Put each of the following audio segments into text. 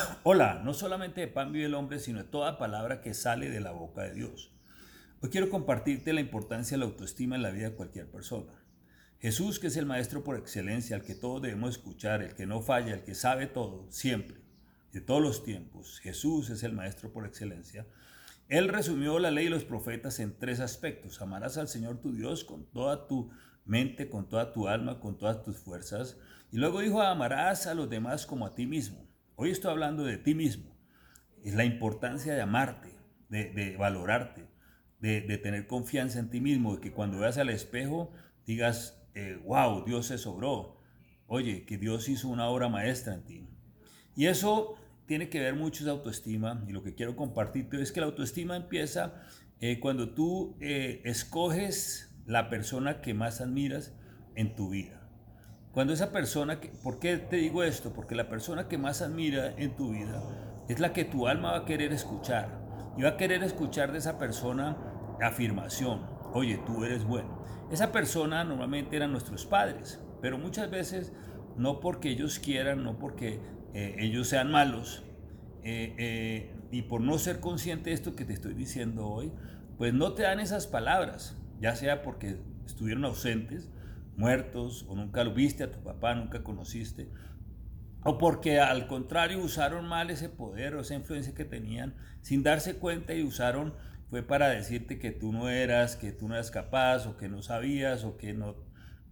Hola, no solamente de pan vive el hombre, sino de toda palabra que sale de la boca de Dios. Hoy quiero compartirte la importancia de la autoestima en la vida de cualquier persona. Jesús, que es el maestro por excelencia, al que todos debemos escuchar, el que no falla, el que sabe todo, siempre, de todos los tiempos, Jesús es el maestro por excelencia. Él resumió la ley y los profetas en tres aspectos. Amarás al Señor tu Dios con toda tu mente, con toda tu alma, con todas tus fuerzas. Y luego dijo, amarás a los demás como a ti mismo. Hoy estoy hablando de ti mismo. Es la importancia de amarte, de, valorarte, de, tener confianza en ti mismo, de que cuando veas al espejo digas, wow, eh, Dios se sobró. Oye, que Dios hizo una obra maestra en ti. Y eso tiene que ver mucho de autoestima y lo que quiero compartirte es que la autoestima empieza eh, cuando tú eh, escoges la persona que más admiras en tu vida. Cuando esa persona, ¿por qué te digo esto? Porque la persona que más admira en tu vida es la que tu alma va a querer escuchar. Y va a querer escuchar de esa persona afirmación. Oye, tú eres bueno. Esa persona normalmente eran nuestros padres, pero muchas veces no porque ellos quieran, no porque eh, ellos sean malos, eh, eh, y por no ser consciente de esto que te estoy diciendo hoy, pues no te dan esas palabras ya sea porque estuvieron ausentes, muertos, o nunca lo viste a tu papá, nunca conociste, o porque al contrario usaron mal ese poder o esa influencia que tenían sin darse cuenta y usaron fue para decirte que tú no eras, que tú no eras capaz o que no sabías o que no,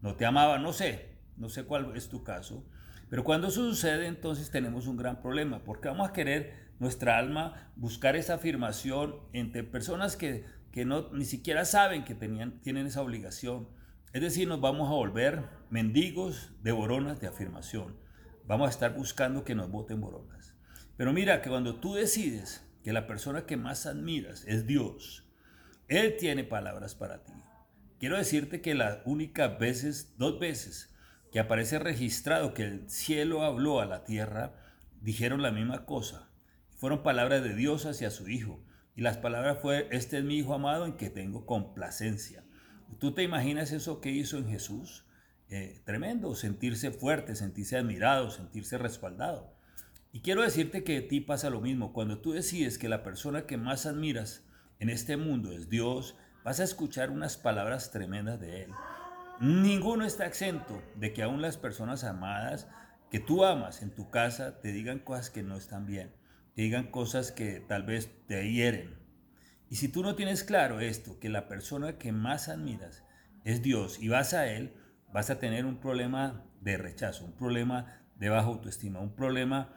no te amaba, no sé, no sé cuál es tu caso. Pero cuando eso sucede, entonces tenemos un gran problema, porque vamos a querer nuestra alma buscar esa afirmación entre personas que que no, ni siquiera saben que tenían, tienen esa obligación. Es decir, nos vamos a volver mendigos de boronas de afirmación. Vamos a estar buscando que nos voten boronas. Pero mira que cuando tú decides que la persona que más admiras es Dios, Él tiene palabras para ti. Quiero decirte que las únicas veces, dos veces, que aparece registrado que el cielo habló a la tierra, dijeron la misma cosa. Fueron palabras de Dios hacia su Hijo. Y las palabras fue, este es mi Hijo amado en que tengo complacencia. ¿Tú te imaginas eso que hizo en Jesús? Eh, tremendo, sentirse fuerte, sentirse admirado, sentirse respaldado. Y quiero decirte que a ti pasa lo mismo. Cuando tú decides que la persona que más admiras en este mundo es Dios, vas a escuchar unas palabras tremendas de Él. Ninguno está exento de que aún las personas amadas que tú amas en tu casa te digan cosas que no están bien digan cosas que tal vez te hieren. Y si tú no tienes claro esto, que la persona que más admiras es Dios y vas a Él, vas a tener un problema de rechazo, un problema de baja autoestima, un problema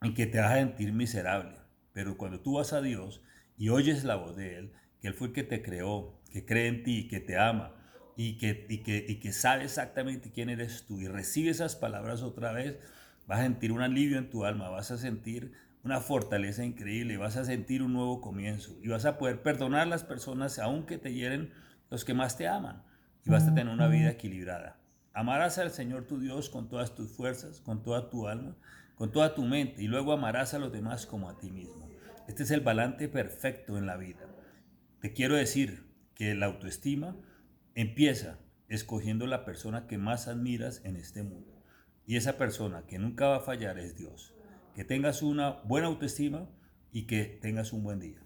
en que te vas a sentir miserable. Pero cuando tú vas a Dios y oyes la voz de Él, que Él fue el que te creó, que cree en ti, que te ama y que, y que, y que sabe exactamente quién eres tú y recibe esas palabras otra vez, vas a sentir un alivio en tu alma, vas a sentir una fortaleza increíble, vas a sentir un nuevo comienzo y vas a poder perdonar a las personas aunque te hieren los que más te aman y vas a tener una vida equilibrada. Amarás al Señor tu Dios con todas tus fuerzas, con toda tu alma, con toda tu mente y luego amarás a los demás como a ti mismo. Este es el balance perfecto en la vida. Te quiero decir que la autoestima empieza escogiendo la persona que más admiras en este mundo. Y esa persona que nunca va a fallar es Dios que tengas una buena autoestima y que tengas un buen día.